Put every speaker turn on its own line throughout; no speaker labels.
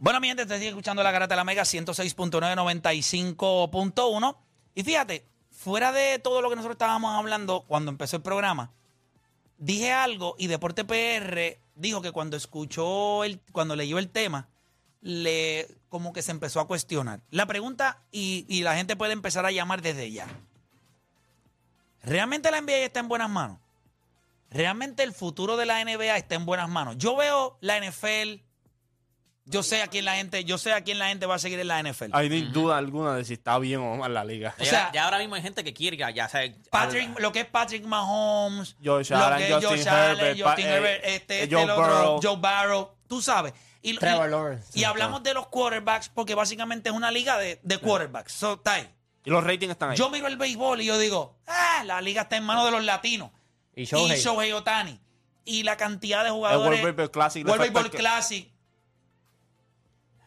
Bueno, mi gente, te sigue escuchando la Garata de la Mega 106.995.1. Y fíjate, fuera de todo lo que nosotros estábamos hablando cuando empezó el programa, dije algo y Deporte PR dijo que cuando escuchó, el, cuando leyó el tema, le como que se empezó a cuestionar. La pregunta, y, y la gente puede empezar a llamar desde ya. ¿Realmente la NBA está en buenas manos? ¿Realmente el futuro de la NBA está en buenas manos? Yo veo la NFL, yo sé a quién la gente, yo sé a quién la gente va a seguir en la NFL.
Hay ni duda alguna de si está bien o mal la liga.
O sea,
ya, ya ahora mismo hay gente que quiere ya, ya sea,
Patrick, lo que es Patrick Mahomes,
Josh
lo
Allen,
que es
Justin
Josh Allen,
Herbert,
Justin
eh,
Herbert, este,
eh,
este,
Joe
el otro,
Burrow.
Joe Barrow, tú sabes. Y,
Trevor
y-
Lawrence.
y hablamos de los quarterbacks porque básicamente es una liga de, de quarterbacks. So, está ahí.
Y los ratings están ahí.
Yo miro el béisbol y yo digo, ah, la liga está en manos de los latinos.
Y Shohei.
Y Shohei Otani. Y la cantidad de
el
jugadores.
World Baseball Classic.
World Baseball
que-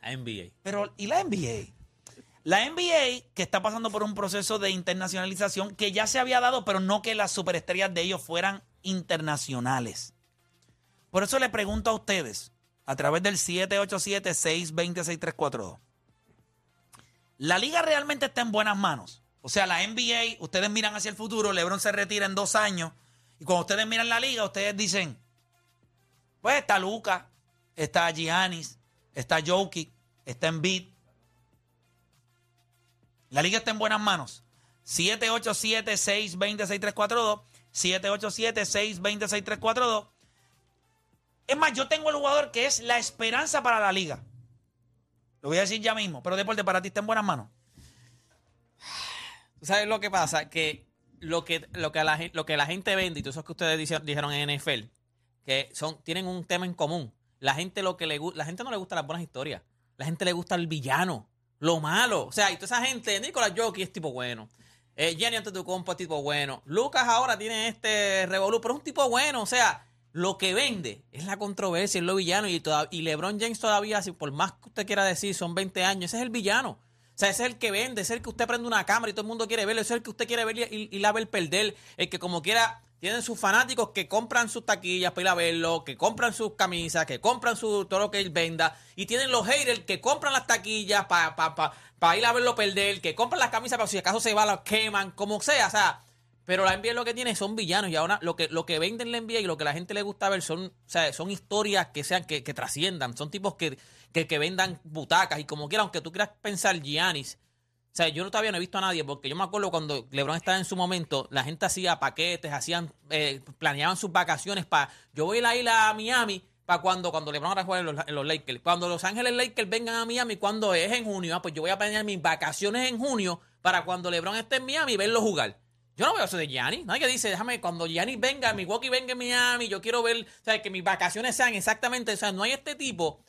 Classic.
NBA.
Pero, ¿y la NBA? La NBA, que está pasando por un proceso de internacionalización que ya se había dado, pero no que las superestrellas de ellos fueran internacionales. Por eso le pregunto a ustedes, a través del 787-620-6342, ¿la liga realmente está en buenas manos? O sea, la NBA, ustedes miran hacia el futuro, LeBron se retira en dos años, y cuando ustedes miran la liga, ustedes dicen, pues está Luca, está Giannis, está Jokic, está Embiid. La liga está en buenas manos. 787-620-6342. 787-620-6342. Es más, yo tengo el jugador que es la esperanza para la liga. Lo voy a decir ya mismo. Pero Deporte, para ti está en buenas manos.
¿Tú sabes lo que pasa? Que lo que, lo que, la, lo que la gente vende, y todo eso que ustedes dijeron en NFL, que son, tienen un tema en común. La gente lo que le la gente no le gusta las buenas historias. La gente le gusta el villano, lo malo. O sea, y toda esa gente, Nicolás Jockey es tipo bueno. Eh, Jenny Antetokounmpo es tipo bueno. Lucas ahora tiene este revolú, pero es un tipo bueno. O sea, lo que vende es la controversia, es lo villano. Y, y LeBron James todavía, si por más que usted quiera decir, son 20 años, ese es el villano. O sea, ese es el que vende, ese es el que usted prende una cámara y todo el mundo quiere verlo, ese es el que usted quiere ver y, y la ver perder, el que como quiera tienen sus fanáticos que compran sus taquillas para ir a verlo, que compran sus camisas, que compran su, todo lo que él venda, y tienen los haters que compran las taquillas para pa, pa, pa ir a verlo perder, que compran las camisas para si acaso se va, las queman, como sea, o sea, pero la NBA lo que tiene son villanos y ahora lo que, lo que venden la NBA y lo que la gente le gusta ver son, o sea, son historias que sean, que, que trasciendan, son tipos que, que, que vendan butacas y como quiera, aunque tú quieras pensar Giannis, o sea, yo no- todavía no he visto a nadie, porque yo me acuerdo cuando LeBron estaba en su momento, la gente hacía paquetes, hacían, eh, planeaban sus vacaciones para, yo voy a ir a ir a Miami para cuando, cuando LeBron ahora juega en los, en los Lakers. Cuando Los Ángeles Lakers vengan a Miami, cuando es en junio, ah, pues yo voy a planear mis vacaciones en junio para cuando LeBron esté en Miami verlo jugar. Yo no veo eso de Gianni. Nadie que dice, déjame, cuando Gianni venga, Milwaukee venga en Miami, yo quiero ver, o sea, que mis vacaciones sean exactamente, o sea, no hay este tipo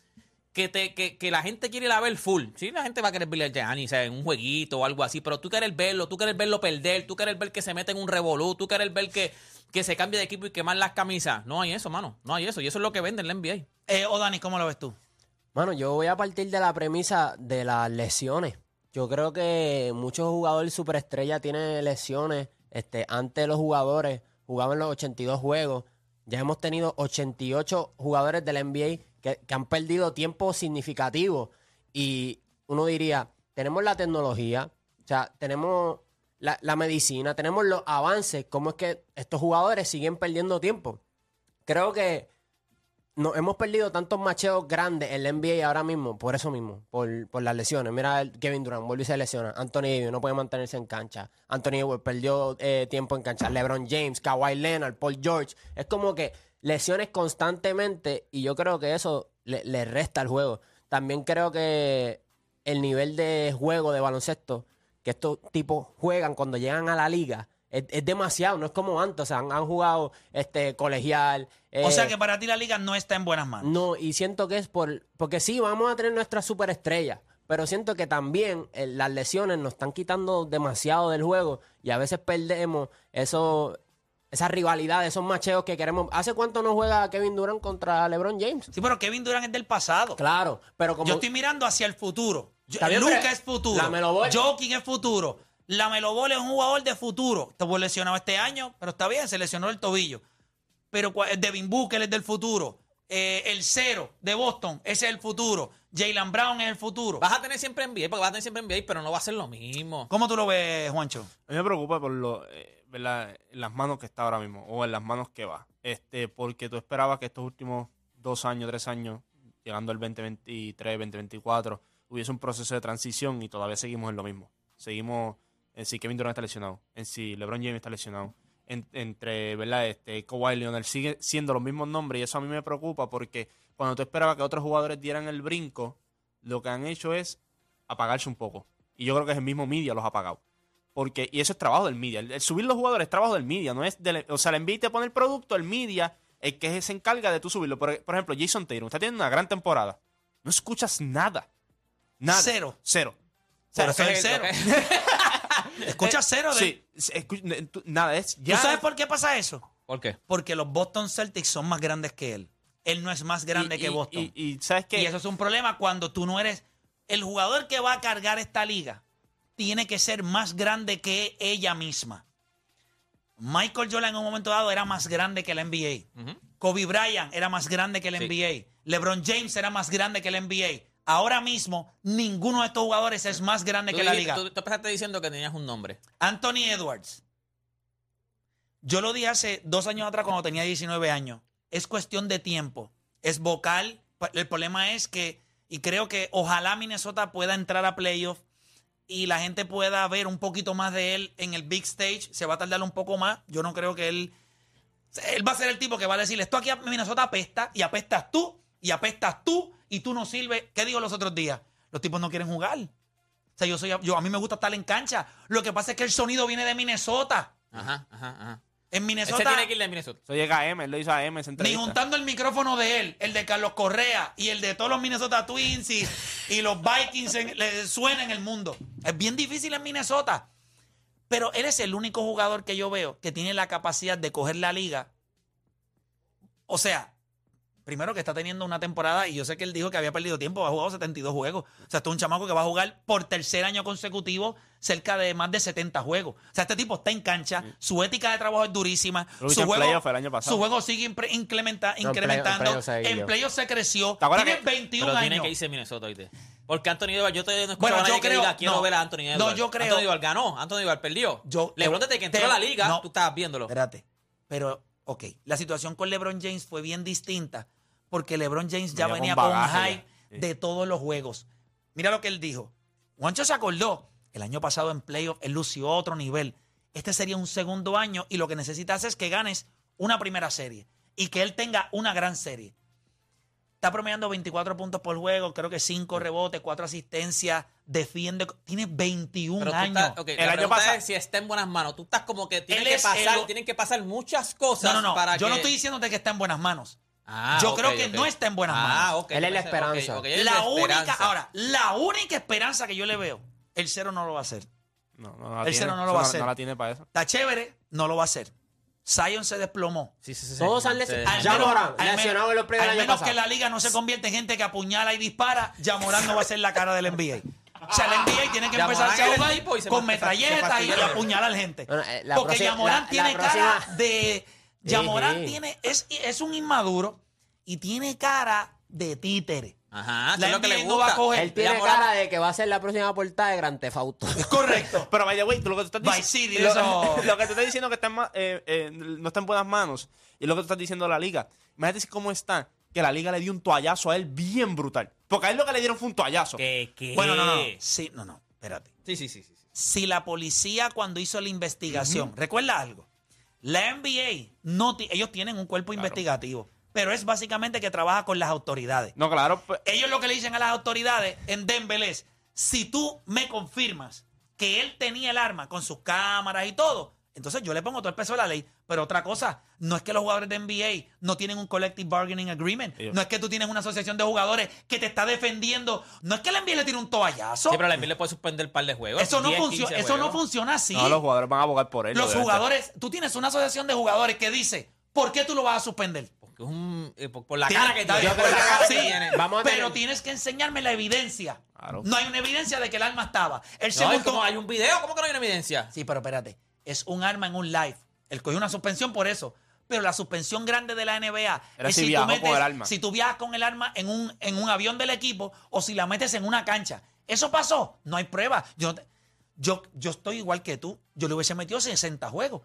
que, te, que, que la gente quiere ir a ver full. Sí, la gente va a querer ver a Gianni, o sea, en un jueguito o algo así, pero tú quieres verlo, tú quieres verlo perder, tú quieres ver que se mete en un revolú, tú quieres ver que, que se cambie de equipo y quemar las camisas. No hay eso, mano, no hay eso. Y eso es lo que venden en la NBA.
Eh, o Dani, ¿cómo lo ves tú?
Bueno, yo voy a partir de la premisa de las lesiones. Yo creo que muchos jugadores superestrella tienen lesiones. Este, antes los jugadores jugaban los 82 juegos. Ya hemos tenido 88 jugadores de la NBA que, han perdido tiempo significativo. Y uno diría, tenemos la tecnología, o sea, tenemos la, la medicina, tenemos los avances, cómo es que estos jugadores siguen perdiendo tiempo. Creo que nos hemos perdido tantos macheos grandes en la NBA ahora mismo, por eso mismo, por, por las lesiones. Mira, Kevin Durant vuelve y se lesiona. Anthony Davis no puede mantenerse en cancha. Anthony Edwards perdió eh, tiempo en cancha. LeBron James, Kawhi Leonard, Paul George. Es como que lesiones constantemente y yo creo que eso le, le resta al juego. También creo que el nivel de juego de baloncesto que estos tipos juegan cuando llegan a la liga es, es demasiado, no es como antes. O sea, han, han jugado este colegial.
O
eh,
sea que para ti la liga no está en buenas manos.
no, y siento que es por. Porque sí, vamos a tener nuestras superestrellas. Pero siento que también eh, las lesiones nos están quitando demasiado del juego. Y a veces perdemos eso, esa rivalidad, esos macheos que queremos. ¿Hace cuánto no juega Kevin Durant contra LeBron James?
Sí, pero Kevin Durant es del pasado.
Claro, pero como.
Yo estoy mirando hacia el futuro.
Pero
es futuro.
la Melo Ball-
Joking es futuro. La Melo Ball es un jugador de futuro. Estuvo lesionado este año, pero está bien, se lesionó el tobillo. Pero Devin Booker es del futuro. Eh, el cero de Boston, ese es el futuro. Jalen Brown es el futuro.
Vas a tener siempre NBA, porque vas a tener siempre NBA, pero no va a ser lo mismo.
¿Cómo tú lo ves, Juancho?
A mí me preocupa por lo, eh, en las manos que está ahora mismo, o en las manos que va. Este, porque tú esperabas que estos últimos dos años, tres años, llegando al 2023, 2024, hubiese un proceso de transición y todavía seguimos en lo mismo. Seguimos en si Kevin Durant está lesionado, en si LeBron James está lesionado, en- entre, ¿verdad? Este, Kawhi Leonard sigue siendo los mismos nombres y eso a mí me preocupa porque cuando tú esperabas que otros jugadores dieran el brinco, lo que han hecho es apagarse un poco. Y yo creo que es el mismo media los ha apagado. Porque, y eso es trabajo del media. El, el subir los jugadores es trabajo del media, no es del, o sea, el NBA te pone el producto, el media, el que se encarga de tú subirlo. Por, por ejemplo, Jason Taylor, está teniendo una gran temporada. No escuchas nada. Nada.
Cero.
Cero.
Pero
Cero.
es el cero. Escucha cero de
Sí, nada, es ya.
¿Tú sabes por qué pasa eso?
¿Por qué?
Porque los Boston Celtics son más grandes que él. Él no es más grande
y-
que
y-
Boston.
Y, y ¿sabes qué?
Y eso es un problema cuando tú no eres. El jugador que va a cargar esta liga tiene que ser más grande que ella misma. Michael Jordan en un momento dado era más grande que la NBA. Kobe Bryant era más grande que el
Sí.
NBA. LeBron James era más grande que el NBA. Ahora mismo, ninguno de estos jugadores es más grande que la liga.
tú- tú empezaste diciendo que tenías un nombre.
Anthony Edwards. Yo lo dije hace dos años atrás cuando tenía 19 años. Es cuestión de tiempo. Es vocal. El problema es que, y creo que ojalá Minnesota pueda entrar a playoff y la gente pueda ver un poquito más de él en el big stage. Se va a tardar un poco más. Yo no creo que él. Él va a ser el tipo que va a decir: Esto aquí a Minnesota apesta, y apestas tú, y apestas tú, y tú no sirves. ¿Qué digo los otros días? Los tipos no quieren jugar. O sea, yo soy, yo, a mí me gusta estar en cancha. Lo que pasa es que el sonido viene de Minnesota.
Ajá, ajá, ajá.
En
Ese
Minnesota,
tiene que ir de Minnesota.
Eso llega a M, él lo hizo a M
ni juntando el micrófono de él, el de Carlos Correa y el de todos los Minnesota Twins y, y los Vikings en- le suena en el mundo. Es bien difícil en Minnesota. Pero él es el único jugador que yo veo que tiene la capacidad de coger la liga. O sea, primero que está teniendo una temporada y yo sé que él dijo que había perdido tiempo, ha jugado 72 juegos. O sea, esto es un chamaco que va a jugar por tercer año consecutivo cerca de más de 70 juegos. O sea, este tipo está en cancha, su ética de trabajo es durísima,
Lo
su juego,
playoff el año pasado.
su juego sigue incrementa-
No,
incrementando.
playoff se
creció.
¿Te acuerdas
Tiene
que-
21
Pero tiene
años.
que irse Minnesota, ¿oíste? Porque Anthony Edwards, yo todavía no he
Bueno,
escuchado a nadie
yo
que
creo-
diga, quiero
no.
ver a Anthony Edwards.
No, yo creo-
Anthony Edwards ganó, Anthony Edwards perdió.
Yo-
LeBron desde que entró a la liga,
no.
tú estabas viéndolo.
Espérate. Pero, ok, la situación con LeBron James fue bien distinta porque LeBron James ya
Venía
venía
con
un
ya. Sí.
de todos los juegos. Mira lo que él dijo. Juancho se acordó. El año pasado en playoff él lució otro nivel. Este sería un segundo año y lo que necesitas es que ganes una primera serie y que él tenga una gran serie. Está promediando 24 puntos por juego, creo que 5 rebotes, 4 asistencias, defiende. Tiene 21
Pero tú
años.
estás, ok,
El
la
año
pregunta
pasado-
es si está en buenas manos. Tú estás como que tienen
Él
que
es
pasar,
el-
tienen que pasar muchas cosas
No, no, no.
para
Yo
que...
no estoy diciéndote que está en buenas manos.
Ah,
Yo
ok,
creo que
ok.
no está en buenas
Ah,
manos.
ok.
Él es la
ok,
esperanza.
ok, él es
La única,
esperanza.
ahora, la única esperanza que yo le veo, el cero no lo va a hacer.
No, no, la
El
tiene.
cero no lo va a hacer.
No la tiene para eso.
Está chévere, no lo va a hacer. Zion se desplomó.
Sí, sí, sí, sí.
Todos han lesionado.
Al
Ya
menos-
Morán, lesionado en los playoffs
al menos que la liga no se convierte en gente que apuñala y dispara, Yamorán no va a ser la cara del NBA. O sea, el NBA tiene que
Ya
empezar
Morán
a con metralletas y apuñalar gente.
Bueno, eh, la
Porque Yamorán tiene
la
cara
próxima-
de... Yamorán
Sí.
tiene, es, es un inmaduro y tiene cara de títere.
Ajá,
La
es lo que le
NBA no va a
gusta.
coger.
Él tiene
moral-
cara de que va a ser la próxima portada de Grand Theft Auto.
Correcto.
Pero, by the way, tú lo que tú estás diciendo.
City,
lo,
eso-
lo que tú estás diciendo que está en ma- eh, eh, no está en buenas manos. Y lo que tú estás diciendo de la liga. Imagínate si cómo está. Que la liga le dio un toallazo a él bien brutal. Porque a él lo que le dieron fue un toallazo.
¿Qué, qué?
Bueno, no, no. Sí, no, no. Espérate.
Sí, sí, sí, sí. sí.
Si la policía cuando hizo la investigación, recuerda algo, la NBA, no ellos tienen un cuerpo investigativo, pero es básicamente que trabaja con las autoridades.
No, claro. pues,
Ellos lo que le dicen a las autoridades en Denver es, si tú me confirmas que él tenía el arma con sus cámaras y todo, entonces yo le pongo todo el peso de la ley. Pero otra cosa, no es que los jugadores de NBA no tienen un collective bargaining agreement.
Ellos-
No es que tú tienes una asociación de jugadores que te está defendiendo. No es que la NBA le tire un toallazo.
Sí, pero la NBA le puede suspender un par de juegos.
Eso no,
10,
funciona,
15
eso no funciona así.
No, los jugadores van a abogar por él.
Los
obviamente.
jugadores, tú tienes una asociación de jugadores que dice, ¿por qué tú lo vas a suspender?
Es un, eh, por, por la
Tiene-
cara que
está
tiene.
bien,
Por la
pero-
cara
sí,
que tiene.
Vamos a
pero
tener-
tienes que enseñarme la evidencia.
Claro.
No hay una evidencia de que el arma estaba. Él se
No,
montó-
como hay un video, ¿cómo que no hay una evidencia?
Sí, pero espérate. Es un arma en un live. Él cogió una suspensión por eso. Pero la suspensión grande de la NBA
Era
es
si viajó con el arma.
si tú viajas con el arma en un, en un avión del equipo o si la metes en una cancha. Eso pasó. No hay prueba. Yo, no te- yo, yo estoy igual que tú. Yo le hubiese metido 60 juegos.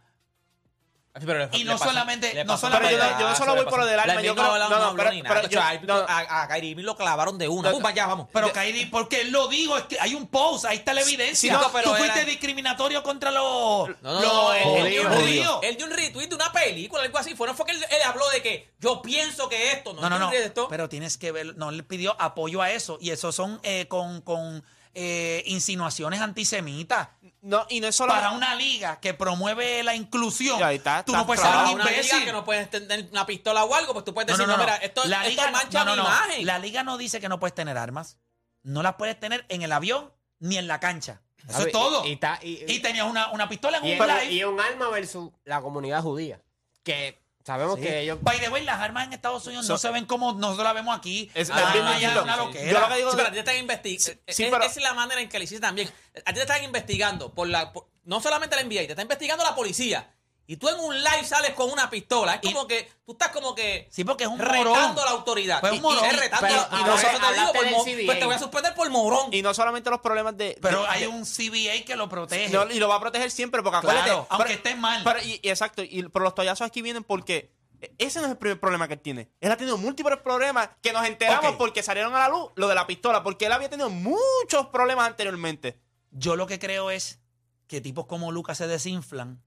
Sí, pero le-
Y no solamente- no solamente- Pero yo no-
yo no
pedazo,
solo voy por lo del arma,
La
yo creo-
no,
no, pero- pero
De
yo-
a, a, Kyrie lo clavaron de una. Para allá, vamos.
Pero Kyrie, porque él lo digo, es que hay un post, ahí está la evidencia.
sí, no, pero
tú fuiste discriminatorio contra los,
No, no,
los
no, él, él dio un
judíos.
él dio un retweet de una película, algo así. Fue, no fue que él, él habló de que yo pienso que esto, no,
No, no,
esto.
Pero tienes que ver, no le pidió apoyo a eso. Y eso son eh, con, con eh, insinuaciones antisemitas.
No, y no es solo.
Para una liga que promueve la inclusión,
está,
tú no puedes ser un
una liga que no puedes tener una pistola o algo, pues tú puedes
No,
decir,
no,
no,
no,
mira, esto,
la
esto
liga,
mancha
no, no,
mi
no.
imagen.
La liga no dice que no puedes tener armas. No las puedes tener en el avión ni en la cancha. Eso es todo.
Y,
Y,
está- y-
tenías una, una pistola en
y-
un live.
y un arma versus la comunidad judía. Que sabemos
Sí.
que ellos.
By the way, las armas en Estados Unidos no se ven como nosotros las vemos aquí.
Es- bien
allá
Yo
loquera.
lo que digo-
Sí, pero a ti te están investigando.
Sí,
es,
pero-
esa es la manera en que le hiciste también. A ti te están investigando por la. por- no solamente la NBA, te está investigando la policía. Y tú en un live sales con una pistola. Es
Y-
como que. Tú estás como que.
Sí, porque es un
retando
morón.
a la autoridad.
Pues un
Y- y
morón.
es retando
Pero
a la- y
ahora
nosotros te digo, por
CBA.
pues te voy a suspender por morón.
Y no solamente los problemas de.
Pero
de-
hay
de-
un CBA que lo protege.
no, y lo va a proteger siempre, porque
Claro,
acuérdate.
aunque estés mal.
pero- y, y exacto, y, pero los toallazos aquí vienen porque. Ese no es el primer problema que él tiene. Él ha tenido múltiples problemas que nos enteramos porque salieron a la luz lo de la pistola, porque él había tenido muchos problemas anteriormente.
Yo lo que creo es que tipos como Lucas se desinflan,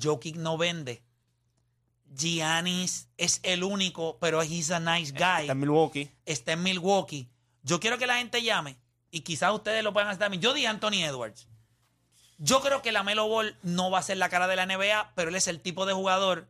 Jokic no vende, Giannis es el único, pero he's a nice guy,
Está en Milwaukee.
está en Milwaukee. Yo quiero que la gente llame y quizás ustedes lo puedan hacer también. Yo dije Anthony Edwards. Yo creo que la Melo Ball no va a ser la cara de la NBA, pero él es el tipo de jugador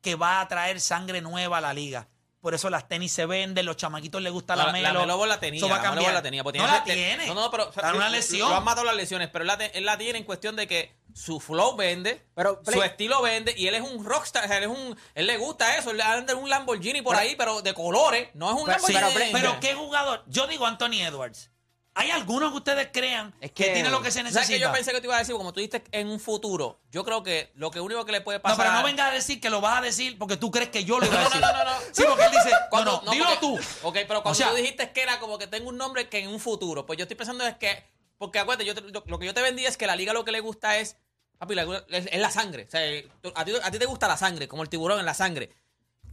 que va a traer sangre nueva a la liga. Por eso las tenis se venden, los chamaquitos les gusta la,
la,
Melo.
Melo Ball la tenía.
Eso va a
la Melo
cambiar.
La tenía. porque
no la tiene.
No, no, pero.
Está en una lesión.
Lo han matado las lesiones, pero él la, te- él la tiene en cuestión de que su flow vende,
Pero,
su estilo vende, y él es un rockstar. o sea, él, es un, él le gusta eso. Él anda en un Lamborghini por ahí, pero de colores. No es un
Pero-
Lamborghini.
Pero
qué jugador. Yo digo Anthony Edwards. ¿Hay algunos que ustedes crean
Es
que,
que-
tiene lo que se
¿Sabes
necesita?
que yo pensé que te iba a decir? Como tú dijiste en un futuro, yo creo que lo que único que le puede
no,
pasar.
pero no venga a decir que lo vas a decir porque tú crees que yo lo iba a
No,
decir.
no, no, no, no.
Sí, porque él dice,
Cuando-
no, no, dilo
porque-
tú.
Ok, pero cuando
O sea-
tú dijiste que era como que tengo un nombre que en un futuro, pues yo estoy pensando es que, porque acuérdate, yo te- lo, lo que yo te vendí es que la liga lo que le gusta es, papi, la- es, es la sangre. O sea, tú- a, ti, a ti te gusta la sangre, como el tiburón en la sangre.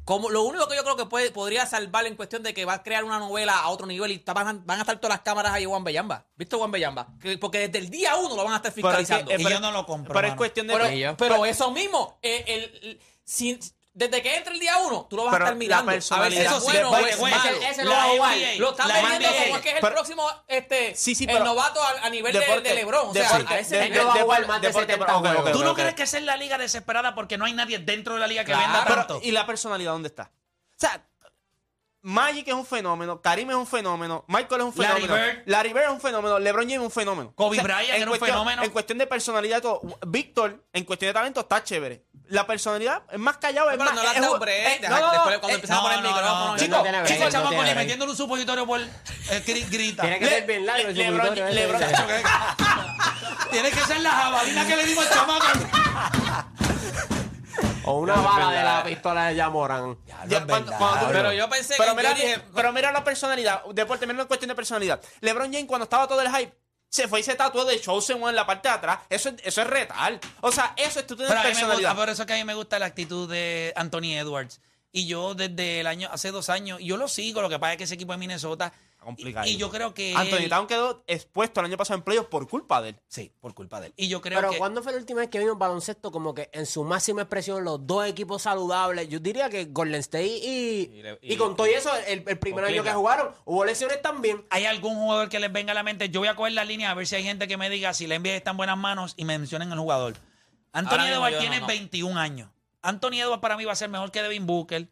Como lo único que yo creo que puede, podría salvar en cuestión de que va a crear una novela a otro nivel y van, a- van a estar todas las cámaras ahí Juan Bellamba. ¿Viste Juan Bellamba? Que- porque desde el día uno lo van a estar
Pero es que-
fiscalizando.
eh,
Y
pero-
yo no lo compro,
Pero es cuestión de.
Pero,
ellos.
pero eso mismo, eh, el, el- si- desde que entre el día uno, tú lo vas
Pero
a estar
la
mirando. A ver si
personalidad-
es
Eso sí,
bueno es malo.
ese- ese no va a jugar.
Lo están
la
vendiendo
NBA,
como que es el
pero-
próximo este,
Sí, sí,
el novato a, a nivel de-
Deporte,
de, LeBron. O sea,
deporte,
a ese
de-
no va a jugar más de
deporte,
70
ok, ok,
juegos.
¿Tú no crees que esa es la liga desesperada porque no hay nadie dentro de la liga que
Claro.
venda
Pero,
tanto?
¿Y la personalidad dónde está? O sea, Magic es un fenómeno, Karim es un fenómeno, Michael es un
Larry
fenómeno,
Bird.
Larry Bird es un fenómeno, LeBron James es un fenómeno.
Kobe Bryant era un fenómeno.
En cuestión de personalidad todo, Víctor, en cuestión de talento, está chévere. La personalidad es más callado, es
Pero
más...
no le has dado
un-
break,
eh,
deja-
no, no,
después
eh,
cuando empiezan a poner el micrófono,
chico,
no tiene break,
Chico,
no
chamaco,
tiene
ni
break.
metiéndole un supositorio por... eh, gri- grita.
Tiene que
Le-
ser bien largo el
Le- Lebron-
supositorio ese.
Lebron-
Tiene que ser la jabalina que le dimos al chamaco.
O una
No,
bala de la pistola de Yamoran.
Ya,
cuando- cuando tú-.
Pero yo pensé
Pero
que
mira,
yo dije,
pero mira la personalidad. Deporte, mira la cuestión de personalidad. LeBron James, cuando estaba todo el hype, se fue y se tatuó de Chosen One en la parte de atrás. Eso, es- eso es retal. O sea, eso es tú tienes
Pero a mí me
personalidad.
gusta, por eso es que a mí me gusta la actitud de Anthony Edwards. Y yo desde el año, hace dos años, yo lo sigo, lo que pasa es que ese equipo de Minnesota.
Complicado.
Y, y yo creo que.
Anthony Town quedó expuesto el año pasado en playoffs por culpa de él.
Sí, por culpa de él. Y yo creo
Pero
que.
¿cuándo fue la última vez que vimos baloncesto como que en su máxima expresión los dos equipos saludables? Yo diría que Golden State y,
Y le-
y,
y-
con todo y eso, el, el primer año que jugaron, hubo lesiones también.
¿Hay algún jugador que les venga a la mente? Yo voy a coger la línea a ver si hay gente que me diga si la NBA está en buenas manos y me mencionen el jugador. Anthony Edwards tiene
no, no.
21 años. Anthony Edwards para mí va a ser mejor que Devin Booker.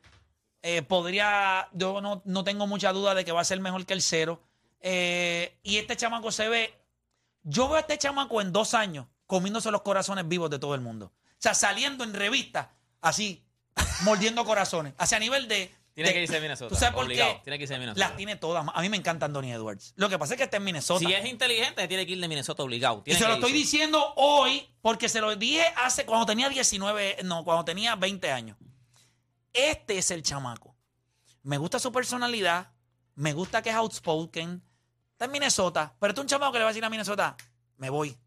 Eh, podría, yo no, no tengo mucha duda de que va a ser mejor que el cero. Eh, y este chamaco se ve. Yo veo a este chamaco en dos años comiéndose los corazones vivos de todo el mundo. O sea, saliendo en revistas, así, mordiendo corazones. Hacia nivel de.
Tiene
de-
que irse a Minnesota,
¿Tú sabes por qué?
Tiene que irse a Minnesota.
Las tiene todas. A mí me encanta Anthony Edwards. Lo que pasa es que está en Minnesota.
si es inteligente, tiene que ir de Minnesota obligado.
y se lo estoy diciendo hoy porque se lo dije hace cuando tenía 19, no, cuando tenía 20 años. Este es el chamaco. Me gusta su personalidad, me gusta que es outspoken. Está en Minnesota, pero tú un chamaco que le va a decir a Minnesota, me voy.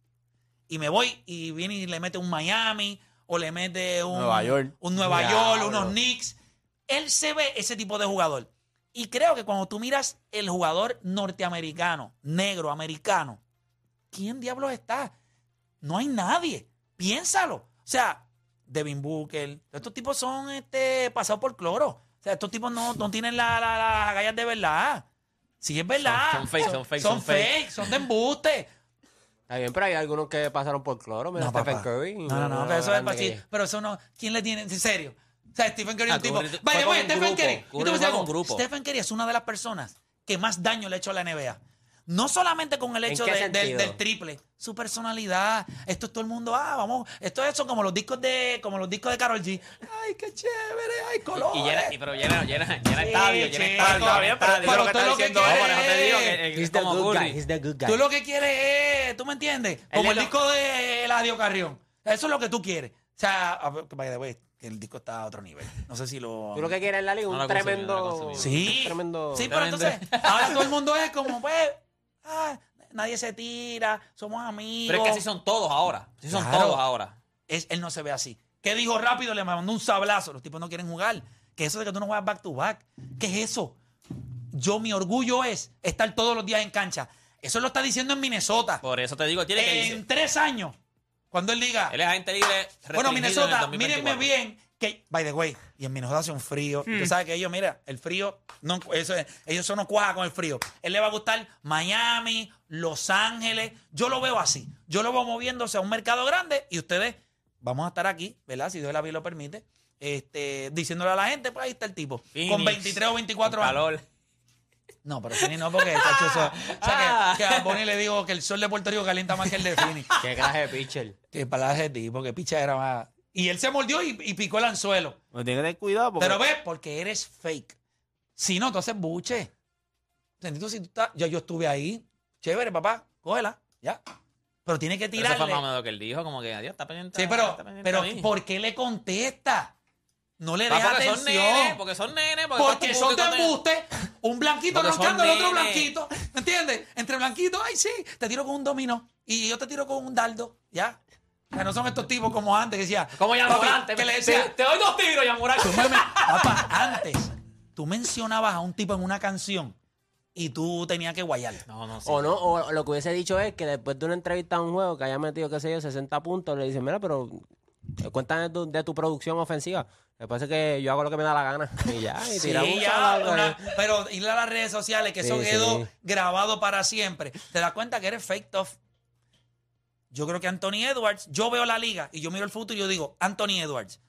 Y me voy y viene y le mete un Miami o le mete un
Nueva York.
un Nueva. York, unos Knicks. Él se ve ese tipo de jugador. Y creo que cuando tú miras el jugador norteamericano, negro, americano, ¿quién diablos está? No hay nadie. Piénsalo. O sea, Devin Booker, estos tipos son este, pasados por cloro. O sea, estos tipos no, no tienen las la, las agallas de verdad. Sí, es verdad.
Son- son fake, son fake,
Son
son fake.
fake, son de embuste.
Está bien, pero hay algunos que pasaron por cloro. Mira,
No,
Stephen
papá.
Curry.
No, no, no, pero eso es así. Pero eso no. ¿Quién le tiene? En serio. O sea, Stephen Curry es
Ah,
un tipo.
Curry fue
Vaya,
un
Stephen. Curry. Yo te voy a decir algo. Stephen Curry es una de las personas que más daño le ha hecho a la NBA. No solamente con el
¿En
hecho de- del, triple, su personalidad. Esto es todo el mundo, ah, vamos. Esto es eso como los discos de, como los discos de Carol G. Ay, qué chévere, ay, colores.
Y llena, y- pero llena, llena, llena
Sí,
estadio, llena estadio.
está
llena
bien, pero- tú lo que quieres es-. Tú lo que quieres es, ¿tú me entiendes? Como el disco de Eladio Carrión. Eso es lo que tú quieres. O sea, a ver, by the way, que el disco está a otro nivel. No sé si lo...
Tú lo que quieres en la liga,
No
un
consumí,
tremendo.
no consumí.
Sí.
un tremendo.
Sí, pero
Tremendo.
entonces, ahora todo el mundo es como, pues, ah, nadie se tira, somos amigos.
Pero es que así son todos ahora. Así son
Claro.
todos ahora.
Es- él no se ve así. ¿Qué dijo rápido? Le mandó un sablazo. Los tipos no quieren jugar. ¿Qué es eso de que tú no juegas back to back? ¿Qué es eso? Yo, mi orgullo es estar todos los días en cancha. Eso lo está diciendo en Minnesota.
Por eso te digo, tiene que
En
irse.
tres años, cuando él diga,
Él es agente libre.
bueno,
restringido en el
Minnesota,
2024.
mírenme bien, que, by the way, y en Minnesota hace un frío.
Hmm.
Tú sabes que ellos, mira, el frío, no, eso, es- ellos son no cuaja con el frío. Él le va a gustar Miami, Los Ángeles. Yo lo veo así. Yo lo veo moviéndose a un mercado grande y ustedes vamos a estar aquí, ¿verdad? Si Dios la vida lo permite. Este, diciéndole a la gente, pues ahí está el tipo. con
Phoenix,
23 o 24
con
años. No, pero Fini no, porque chacho, eso- o sea, que, que a Bonnie le digo que el sol de Puerto Rico calienta más que el de Fini.
Qué clase de pitcher.
Que para ese tipo, que picha era más. Y él se mordió y, y picó el anzuelo.
No tiene que tener cuidado porque
Pero ves, porque eres fake. Si no, tú haces buche. ¿Entendiste? Si tú estás, yo, yo estuve ahí. Chévere, papá, cógela, ya. Pero tiene que
Pero eso fue
tirarle.
más o menos lo que él dijo, como que, adiós, está pendiente.
Sí, pero,
está pendiente
pero
a mí".
¿por qué le contesta? No le deja
porque son
atención.
nenes, porque son nenes, porque,
Porque son de embuste, un blanquito roncando, el otro blanquito. ¿Me entiendes? Entre blanquitos, ay, sí, te tiro con un dominó y yo te tiro con un dardo, ¿ya? O sea, no son estos tipos como antes que decía.
Como ya
papi,
Morante,
que le
te,
decía,
te doy dos tiros, ya Morante.
tú me- me- papá, antes, tú mencionabas a un tipo en una canción y tú tenías que guayar.
No, no, sí.
O no, o lo que hubiese dicho es que después de una entrevista a un juego que haya metido, qué sé yo, 60 puntos, le dicen, mira, pero eh, cuéntame de tu, de tu producción ofensiva. Me parece que yo hago lo que me da la gana. Y ya, y
Sí, ya, una-
eh.
pero ir a las redes sociales, que eso
Sí,
quedó
sí.
grabado para siempre. Te das cuenta que eres fake tough. Yo creo que Anthony Edwards, yo veo la liga y yo miro el futuro y yo digo, Anthony Edwards.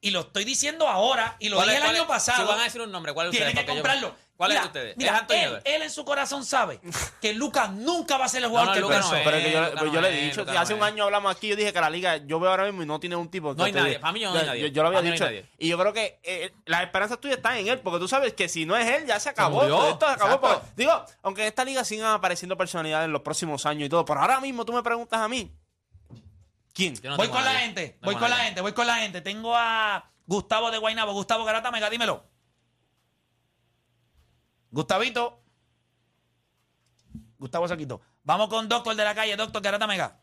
Y lo estoy diciendo ahora y lo
¿Cuál
dije el año
es-
pasado.
Si van a decir un nombre, ¿cuál es
Tiene
ustedes?
que
yo-
comprarlo.
¿Cuál
Mira,
es de ustedes?
Mira,
es
él, él en su corazón sabe que Lucas nunca va a ser el jugador
No, no,
que pensó.
no es.
Pero que yo,
Luka
yo le he
es,
dicho,
Luka
hace
no
un
es.
año hablamos aquí, yo dije que la liga, yo veo ahora mismo y no tiene un tipo.
No hay
Yo
nadie, para mí no hay
yo-
nadie.
Yo, yo lo había dicho.
nadie.
Y yo creo que eh, las esperanzas tuyas están en él, porque tú sabes que si no es él, ya se acabó. Todo esto se acabó. Porque- digo, aunque en esta liga sigan apareciendo personalidades en los próximos años y todo, pero ahora mismo tú me preguntas a mí. ¿Quién?
Yo no
voy
tengo
con la gente,
No
voy
tengo
con la
nadie.
gente, voy con la gente. Tengo a Gustavo de Guaynabo. Gustavo Garata Mega, dímelo. Gustavito. Gustavo se quitó. Vamos con Doctor de la calle, Doctor Garata Mega.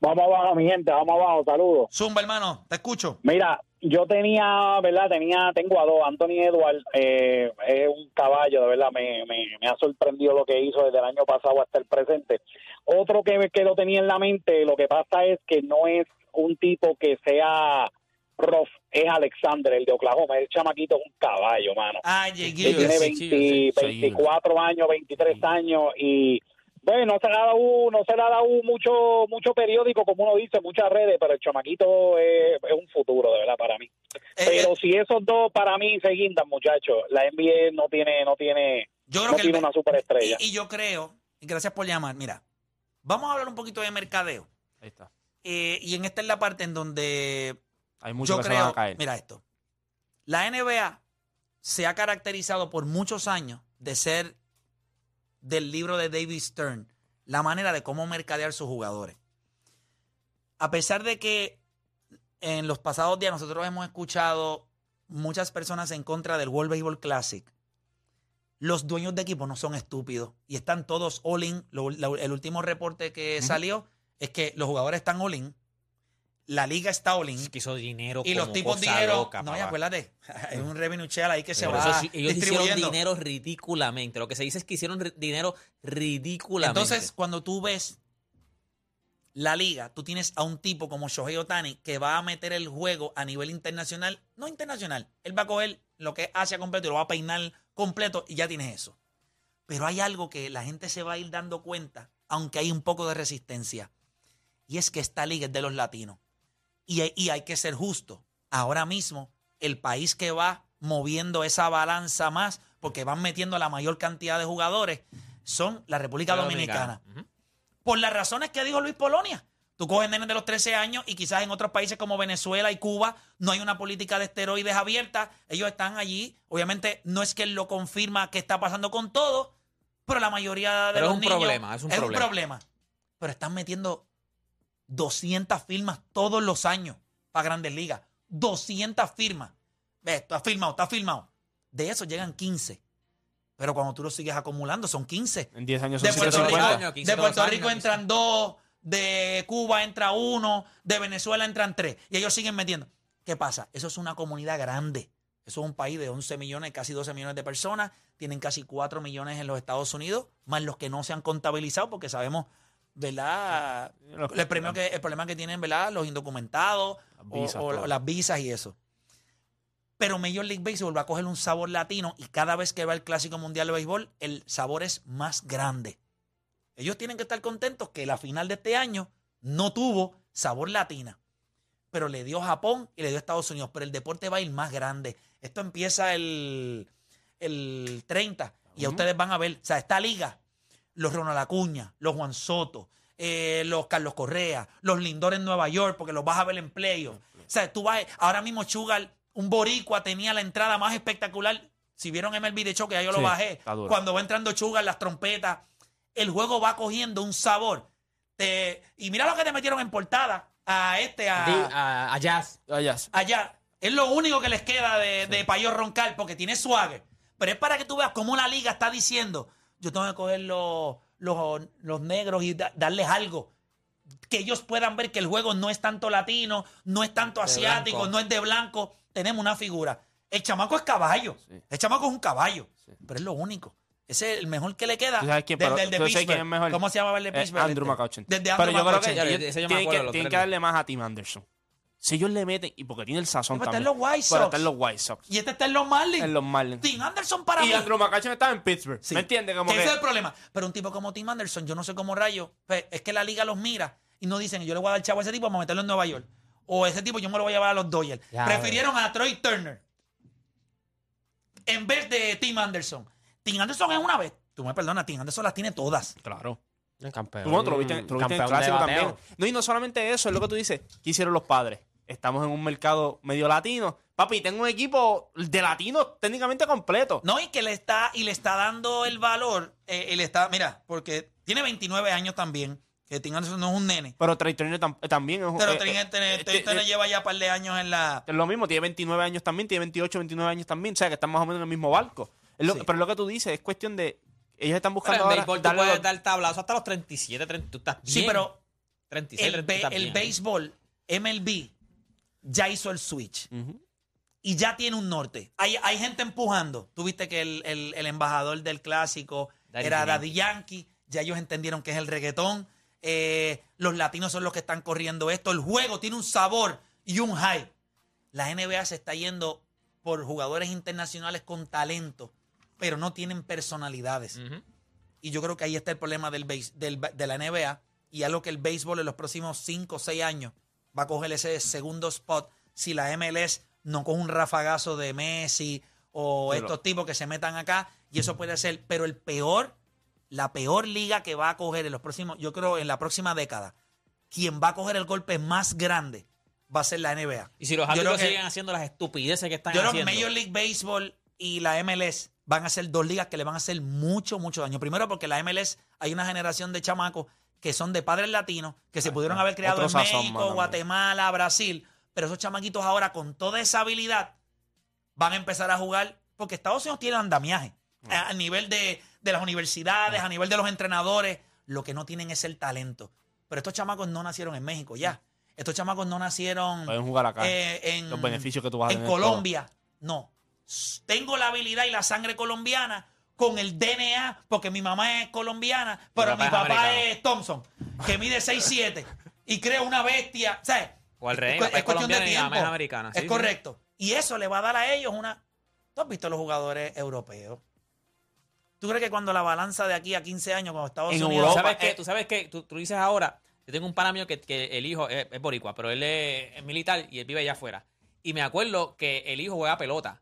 Vamos abajo, mi gente, vamos abajo, saludos.
Zumba, hermano, te escucho.
Mira, yo tenía, ¿verdad? Tenía, tengo a dos, Anthony Edward, eh, es un caballo, de verdad, me, me, me ha sorprendido lo que hizo desde el año pasado hasta el presente. Otro que, que lo tenía en la mente, lo que pasa es que no es un tipo que sea rough, es Alexander, el de Oklahoma, el chamaquito es un caballo, mano.
Ah, llegué.
tiene
sí,
20
sí,
sí.
24 años, 23 años y bueno, no se le ha dado, no se le ha dado mucho mucho periódico, como uno dice, muchas redes, pero el chamaquito es, es un futuro, de verdad, para mí.
Eh,
Pero
eh,
si esos dos para mí se guindan, muchachos, la NBA no tiene no tiene
yo creo
no
que
tiene
el-
una superestrella.
Y, y yo creo, y gracias por llamar, mira, vamos a hablar un poquito de mercadeo.
Ahí está.
Eh, y en esta es la parte en donde
Hay muchos
yo
que se van
creo,
a caer.
mira esto, la NBA se ha caracterizado por muchos años de ser del libro de David Stern, la manera de cómo mercadear sus jugadores. A pesar de que en los pasados días nosotros hemos escuchado muchas personas en contra del World Baseball Classic, los dueños de equipo no son estúpidos y están todos all in. Lo- lo- el último reporte que salió es que los jugadores están all in, la liga está.
Es que hizo dinero
Y los tipos
cosa loca,
no, y acuérdate, hay un revenue share ahí que se
Por
va
eso ellos hicieron
distribuyendo.
dinero ridículamente. Lo que se dice es que hicieron dinero ridículamente.
Entonces, cuando tú ves la liga, tú tienes a un tipo como Shohei Otani que va a meter el juego a nivel internacional, no internacional, él va a coger lo que es Asia completo y lo va a peinar completo y ya tienes eso. Pero hay algo que la gente se va a ir dando cuenta, aunque hay un poco de resistencia, y es que esta liga es de los latinos. Y hay, y hay que ser justo. Ahora mismo, el país que va moviendo esa balanza más, porque van metiendo la mayor cantidad de jugadores, son la República Dominicana. Por las razones que dijo Luis Polonia. Tú coges nenes de los 13 años y quizás en otros países como Venezuela y Cuba no hay una política de esteroides abierta. Ellos están allí. Obviamente no es que él lo confirma que está pasando con todo, pero la mayoría de
Pero
los
es un
niños-
problema, es un problema.
Pero están metiendo 200 firmas todos los años para Grandes Ligas. 200 firmas. Ve, está firmado, está firmado. De eso llegan 15. Pero cuando tú lo sigues acumulando, son 15.
En 10 años
De
son
Puerto, Rico,
150.
años, 15
de Puerto Rico entran dos, de Cuba entra uno, de Venezuela entran tres. Y ellos siguen metiendo. ¿Qué pasa? Eso es una comunidad grande. Eso es un país de 11 millones, casi 12 millones de personas. Tienen casi 4 millones en los Estados Unidos, más los que no se han contabilizado, porque sabemos, ¿verdad?
Los-
El, premio que, el problema que tienen, ¿verdad? Los indocumentados
Las
o-
visas,
o,
todo.
las visas y eso. Pero Major League Baseball va a coger un sabor latino y cada vez que va el Clásico Mundial de Béisbol, el sabor es más grande. Ellos tienen que estar contentos que la final de este año no tuvo sabor latina. Pero le dio Japón y le dio Estados Unidos. Pero el deporte va a ir más grande. Esto empieza el, el 30. Y ya ustedes van a ver. O sea, esta liga, los Ronald Acuña, los Juan Soto, eh, los Carlos Correa, los Lindor en Nueva York, porque los vas a ver en playoff. O sea, tú vas, ahora mismo Chugal, un boricua, tenía la entrada más espectacular. Si vieron MLB de Choque, ya yo lo
Sí,
bajé. Cuando va entrando Chugal, las trompetas, el juego va cogiendo un sabor. Te- y mira lo que te metieron en portada a este, a,
a, a Jazz.
Ya.
allá. Es lo único que les queda de, de Payo Roncal porque tiene swagger. Pero es para que tú veas cómo la liga está diciendo, yo tengo que coger los, los, los negros y da- darles algo. Que ellos puedan ver que el juego no es tanto latino, no es tanto asiático,
blanco.
no es de blanco. Tenemos una figura. El chamaco es caballo.
Sí.
El chamaco es un caballo. Pero es lo único. Ese es el mejor que le queda.
Pero-
del de
¿tú sabes quién
Pittsburgh.
es mejor?
¿Cómo se llamaba el de
Eh,
Pittsburgh?
Andrew
Este?
McCutcheon.
Desde
Pero yo creo que tienen que darle más a Tim Anderson. Si ellos le meten, y porque tiene el sazón
Pero está en
también.
los White
Pero
Sox.
está en los White Sox.
Y este está en los Marlins.
En los Marlins.
Tim Anderson para
Y
mí.
Andrew McCutcheon estaba en Pittsburgh.
Sí.
¿Me entiendes? Como
que, ese es el problema. Pero un tipo como Tim Anderson, yo no sé cómo rayo, pues, es que la liga los mira y no dicen, yo le voy a dar chavo a ese tipo para meterlo en Nueva York. O ese tipo yo me lo voy a llevar a los Dodgers.
Ya,
Prefirieron a Troy Turner en vez de Tim Anderson. Tim Anderson es una vez. Tú me perdonas, Tim Anderson las tiene todas.
Claro.
El campeón.
Tú, tú lo viste, tú lo viste en el
campeón de
clásico
bateo.
también. No, y no solamente eso, es lo que tú dices. ¿Qué hicieron los padres? Estamos en un mercado medio latino. Papi, tengo un equipo de latinos técnicamente completo.
No, y que le está, y le está dando el valor. eh, y le está, mira, porque tiene 29 años también. Que Tim Anderson no es un nene.
Pero Trey Turner tam- eh, también es un-
Pero
eh,
Trey
eh,
Turner-
eh,
Trey
eh,
Turner
eh,
lleva ya un par de años en la...
Es lo mismo, tiene 29 años también, tiene 28, 29 años también. O sea, que están más o menos en el mismo barco. Es lo-
Sí.
Pero lo que tú dices es cuestión de. Ellos están
Pero
buscando
en
ahora
béisbol tú
darle
puedes
los-
dar tablazo hasta los 37, 30, tú estás bien.
Sí, pero
36,
el,
30,
be-
tú estás
el
bien.
béisbol, MLB, ya hizo el switch. Y ya tiene un norte. Hay, hay gente empujando. Tú viste que el, el- el embajador del clásico
Daddy
era. Daddy Yankee. Ya ellos entendieron que es el reggaetón. Eh, los latinos son los que están corriendo esto. El juego tiene un sabor y un hype. La NBA se está yendo por jugadores internacionales con talento, pero no tienen personalidades. Y yo creo que ahí está el problema del, base- del de la NBA y algo que el béisbol en los próximos 5 o 6 años va a coger ese segundo spot si la MLS no coge un rafagazo de Messi o
Pero-
estos tipos que se metan acá y eso puede ser, pero el peor, la peor liga que va a coger en los próximos, yo creo en la próxima década, quien va a coger el golpe más grande va a ser la NBA.
Y si los
Yo creo
árbitros siguen haciendo las estupideces que están
yo creo que
haciendo.
Major League Baseball y la MLS van a ser dos ligas que le van a hacer mucho, mucho daño. Primero porque la MLS hay una generación de chamacos que son de padres latinos, que se pudieron haber criado
otro
en
sazón,
México,
mano.
Guatemala, Brasil, pero esos chamaquitos ahora con toda esa habilidad van a empezar a jugar, porque Estados Unidos tiene andamiaje a, a nivel de, de las universidades, a nivel de los entrenadores, lo que no tienen es el talento. Pero estos chamacos no nacieron en México ya. Estos chamacos no nacieron
Pueden jugar acá.
eh, en,
Los beneficios que tú vas a
en
tener
Colombia. No. Tengo la habilidad y la sangre colombiana con el DNA, porque mi mamá es colombiana, pero mi papá
americano.
es Thompson, que mide 6'7 y crea una bestia. ¿Sabes?
O al revés,
Es,
es
es cuestión de
colombiano y mi mamá
tiempo.
es americana.
es
sí.
correcto. Y eso le va a dar a ellos una. ¿Tú has visto los jugadores europeos? ¿Tú crees que cuando la balanza de aquí a 15 años, cuando Estados
En
Unidos.
¿Tú
Europa,
sabes qué?
eh,
¿Tú sabes qué? Tú, tú dices ahora, yo tengo un pana mío que, que el hijo es, es boricua, pero él es, es militar y él vive allá afuera. Y me acuerdo que el hijo juega pelota.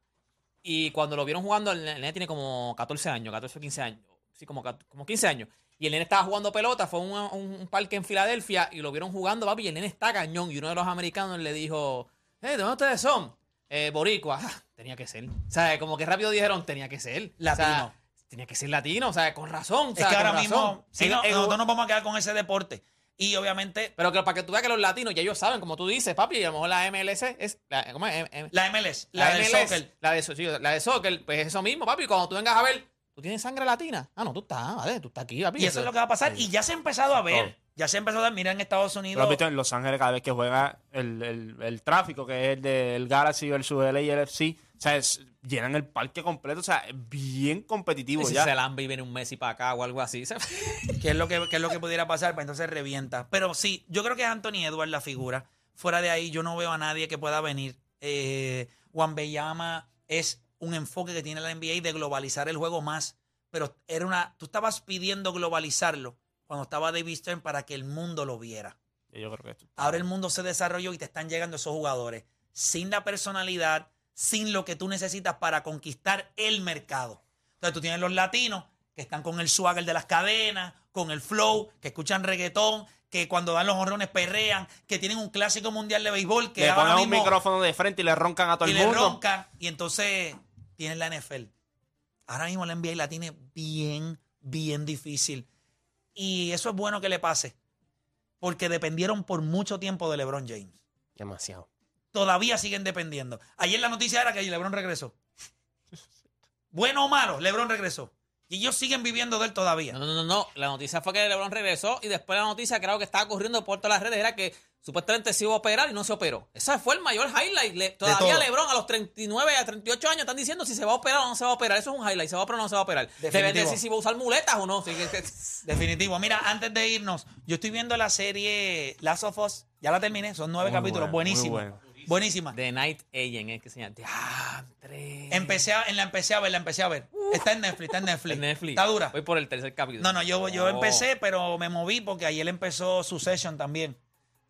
Y cuando lo vieron jugando, el nene tiene como 14 años, 14 o 15 años. Sí, como, como 15 años. Y el nene estaba jugando pelota, fue a un, un- parque en Filadelfia y lo vieron jugando, papi, y el nene está cañón. Y uno de los americanos le dijo, eh, ¿de dónde ustedes son? Eh, boricua. Ah, tenía que ser. O sea, como que rápido dijeron, tenía que ser. O sea,
Latino.
tenía que ser latino, o sea, con razón. o
Es que ahora mismo, no, nosotros nos vamos a quedar con ese deporte. Y obviamente,
Pero que para que tú veas que los latinos ya ellos saben, como tú dices, papi, y a lo mejor la MLS es. La, ¿Cómo es?
La MLS, la, del
MLS,
soccer.
La de, sí, la de soccer, pues eso mismo, papi. Cuando tú vengas a ver, tú tienes sangre latina. Ah, no, tú estás, vale, tú estás aquí, papi.
Y eso es lo que va a pasar. Y ya se ha empezado a ver.
Todo.
Ya se ha empezado a ver. Mira en Estados
Lo
Unidos.
has visto en Los Ángeles cada vez que juega el, el, el tráfico, que es el del Galaxy versus el LFC. O sea, es- llenan el parque completo. O sea, es bien competitivo
si
ya.
se la y viene un Messi para acá o algo así.
¿Qué es lo que, qué es lo que pudiera pasar? Pues entonces revienta. Pero sí, yo creo que es Anthony Edwards la figura. Fuera de ahí, yo no veo a nadie que pueda venir. Eh, Juan Bellama es un enfoque que tiene la NBA de globalizar el juego más. Pero era una. Tú estabas pidiendo globalizarlo cuando estaba David Stern para que el mundo lo viera.
Yo creo que esto.
Ahora el mundo se desarrolló y te están llegando esos jugadores sin la personalidad, sin lo que tú necesitas para conquistar el mercado. Entonces tú tienes los latinos que están con el swagger de las cadenas, con el flow, que escuchan reggaetón, que cuando dan los honrones perrean, que tienen un clásico mundial de béisbol que
le ponen un micrófono de frente y le roncan a todo
y
el
le
mundo.
roncan y entonces tienes la NFL. Ahora mismo la NBA la tiene bien, bien difícil. Y eso es bueno que le pase, porque dependieron por mucho tiempo de LeBron James
Demasiado.
Todavía siguen dependiendo. Ayer la noticia era que LeBron regresó. Bueno o malo, LeBron regresó. Y ellos siguen viviendo de él todavía.
No, no, no, no. La noticia fue que LeBron regresó y después la noticia, creo que estaba corriendo por todas las redes, era que supuestamente se iba a operar y no se operó. Ese fue el mayor highlight. Le- todavía. LeBron a los 39, a 38 años están diciendo si se va a operar o no se va a operar. Eso es un highlight. ¿Se va a operar o no se va a operar? Deben
Definitivo.
decir si va a usar muletas o no. Sí, que- que-
Definitivo. Mira, antes de irnos, yo estoy viendo la serie Last of Us. Ya la terminé, son nueve
Muy
capítulos.
bueno, muy
Buenísima.
The Night Agent, es que se llama. Diantre.
Empecé a, en la empecé a ver, la empecé a ver. Está en Netflix, está en Netflix.
En Netflix.
Está dura.
Voy por el tercer capítulo.
No, no, yo, yo
Oh.
empecé, pero me moví porque ayer empezó Succession también.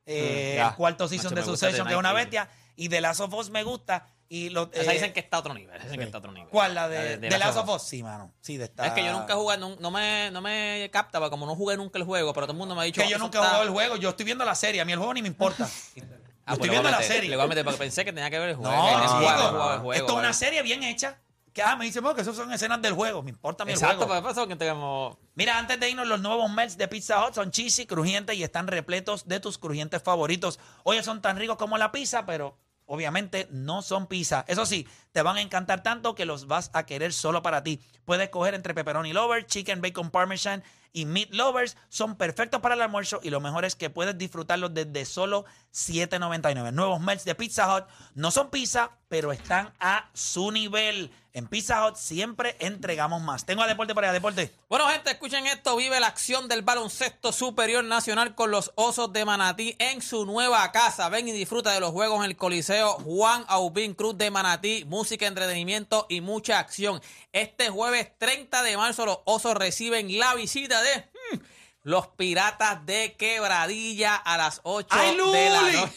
Eh,
Mm,
el cuarto season
Macho,
de Succession, que es una bestia. Y The Last of Us me gusta. Y lo,
Esa
eh,
dicen que está a otro nivel. Dicen que está a otro nivel.
¿Cuál? La de,
The
The Last of Us. Sí, mano. Sí, de esta.
Es que yo nunca he jugado, no, no me, no me capta, porque como no jugué nunca el juego, pero todo el mundo me ha dicho
Que yo
eso
nunca he jugado el juego. Yo estoy viendo la serie. A mí el juego ni me importa.
Ah, pues
estoy viendo la serie.
Le voy a meter porque pensé que tenía que ver el juego.
No,
el juego,
Esto es una serie bien hecha. Que ah, me dicen, "Bueno, que eso son escenas del juego. Me importa mi
Exacto,
juego.
eso que tenemos.
Mira, antes de irnos, los nuevos melts de Pizza Hut son cheesy, crujientes y están repletos de tus crujientes favoritos. Oye, son tan ricos como la pizza, pero obviamente no son pizza. Eso sí, te van a encantar tanto que los vas a querer solo para ti. Puedes coger entre pepperoni lovers, chicken, bacon, parmesan y meat lovers. Son perfectos para el almuerzo y lo mejor es que puedes disfrutarlos desde solo $7.99. Nuevos melts de Pizza Hut no son pizza, pero están a su nivel. En Pizza Hut siempre entregamos más. Tengo a Deporte por allá, Deporte.
Bueno, gente, escuchen esto. Vive la acción del baloncesto superior nacional con los Osos de Manatí en su nueva casa. Ven y disfruta de los juegos en el Coliseo Juan Aubín Cruz de Manatí. Música, entretenimiento y mucha acción. Este jueves 30 de marzo los Osos reciben la visita de hmm, los Piratas de Quebradilla a las 8
¡Ay,
de la noche.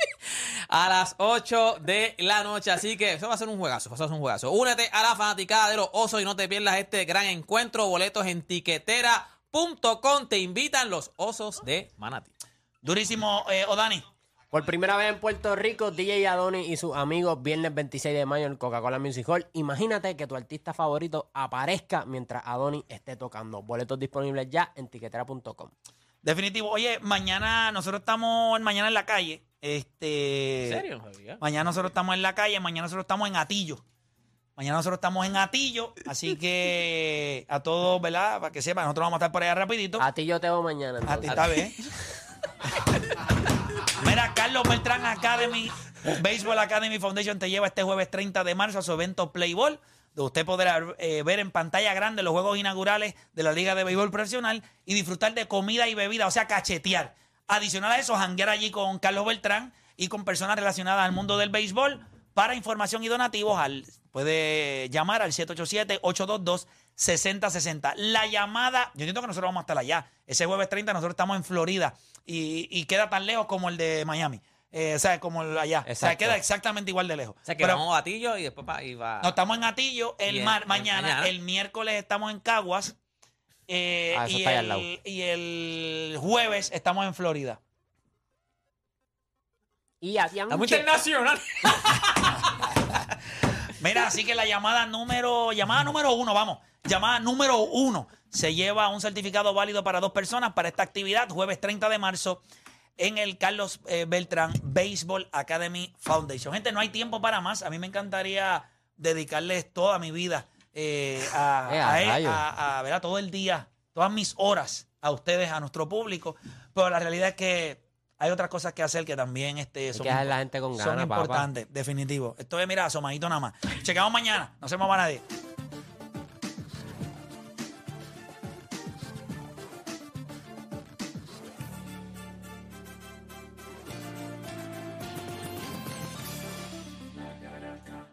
a las 8 de la noche. Así que eso va a ser un juegazo. Eso va a ser un juegazo. Únete a la fanaticada de los osos y no te pierdas este gran encuentro. Boletos en tiquetera.com. Te invitan los osos de Manatí.
Durísimo, eh, Odani.
Por primera vez en Puerto Rico, DJ Adoni y sus amigos, viernes 26 de mayo en Coca-Cola Music Hall. Imagínate que tu artista favorito aparezca mientras Adoni esté tocando. Boletos disponibles ya en tiquetera.com.
Definitivo. Oye, mañana nosotros estamos mañana en la calle. Este,
¿En serio? Javier?
Mañana nosotros estamos en la calle, mañana nosotros estamos en Atillo. Mañana nosotros estamos en Atillo, así que a todos, ¿verdad? Para que sepan, nosotros vamos a estar por allá rapidito.
A ti yo te veo mañana.
A ti está bien. Carlos Beltrán Academy, Baseball Academy Foundation te lleva este jueves 30 de marzo a su evento Playball, donde usted podrá eh, ver en pantalla grande los juegos inaugurales de la Liga de Béisbol Profesional y disfrutar de comida y bebida, o sea, cachetear. Adicional a eso, janguear allí con Carlos Beltrán y con personas relacionadas al mundo del béisbol. Para información y donativos, al, puede llamar al 787-822-6060. La llamada, yo entiendo que nosotros vamos a estar allá. Ese jueves 30 nosotros estamos en Florida y, y queda tan lejos como el de Miami. Eh, o sea, como el allá. O sea, queda exactamente igual de lejos.
O sea que
Pero-
vamos a Batillo y después y va.
no, estamos en Atillo el mar, mañana,
mañana.
El miércoles estamos en Caguas. eh,
Ah,
y,
está ahí al lado.
el, y el jueves estamos en Florida.
Y ti,
Estamos internacional.
Mira, así que la llamada número, llamada número uno, vamos, llamada número uno, se lleva un certificado válido para dos personas para esta actividad, jueves 30 de marzo, en el Carlos eh, Beltrán Baseball Academy Foundation. Gente, no hay tiempo para más. A mí me encantaría dedicarles toda mi vida eh, a,
Eh, a
a él,
rayos.
a- a, ¿verdad? todo el día, todas mis horas a ustedes, a nuestro público. Pero la realidad es que hay otras cosas que hacer que también este, son,
que dejar la gente con
son
ganas, papá.
importantes, definitivo. Esto es, mira, asomadito nada más. Chequemos mañana. No se mueva nadie.